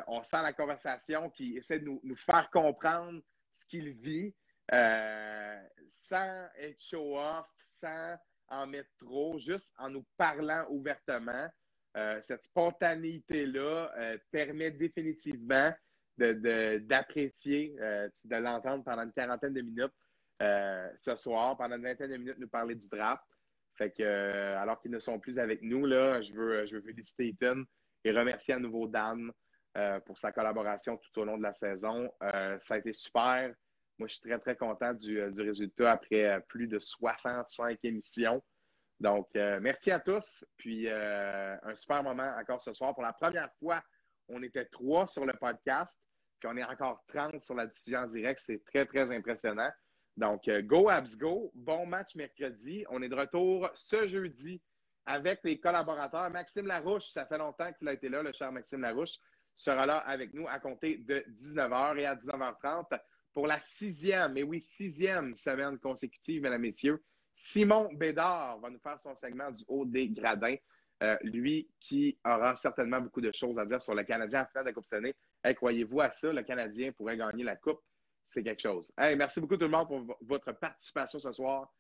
On sent la conversation qui essaie de nous faire comprendre ce qu'il vit euh, sans être show-off, sans en mettre trop, juste en nous parlant ouvertement. Euh, cette spontanéité-là euh, permet définitivement de- de- d'apprécier, euh, de, l'entendre pendant une quarantaine de minutes ce soir, pendant une vingtaine de minutes, nous parler du draft. Fait que, alors qu'ils ne sont plus avec nous, là, je veux, je veux féliciter Ethan et remercier à nouveau Dan pour sa collaboration tout au long de la saison. Ça a été super. Moi, je suis très, très content du, euh, du résultat après euh, plus de 65 émissions. Donc, euh, merci à tous. Puis, un super moment encore ce soir. Pour la première fois, on était trois sur le podcast, puis on est encore 30 sur la diffusion en direct. C'est très, très impressionnant. Donc, go Abs Go. Bon match mercredi. On est de retour ce jeudi avec les collaborateurs. Maxime Larouche, ça fait longtemps qu'il a été là, le cher Maxime Larouche, sera là avec nous à compter de 19h et à 19h30 pour la sixième, et oui, sixième semaine consécutive, mesdames, messieurs, Simon Bédard va nous faire son segment du haut des gradins. Euh, lui qui aura certainement beaucoup de choses à dire sur le Canadien en finale de la Coupe Stanley. Hey, croyez-vous à ça, le Canadien pourrait gagner la Coupe? C'est quelque chose. Merci beaucoup tout le monde pour votre participation ce soir.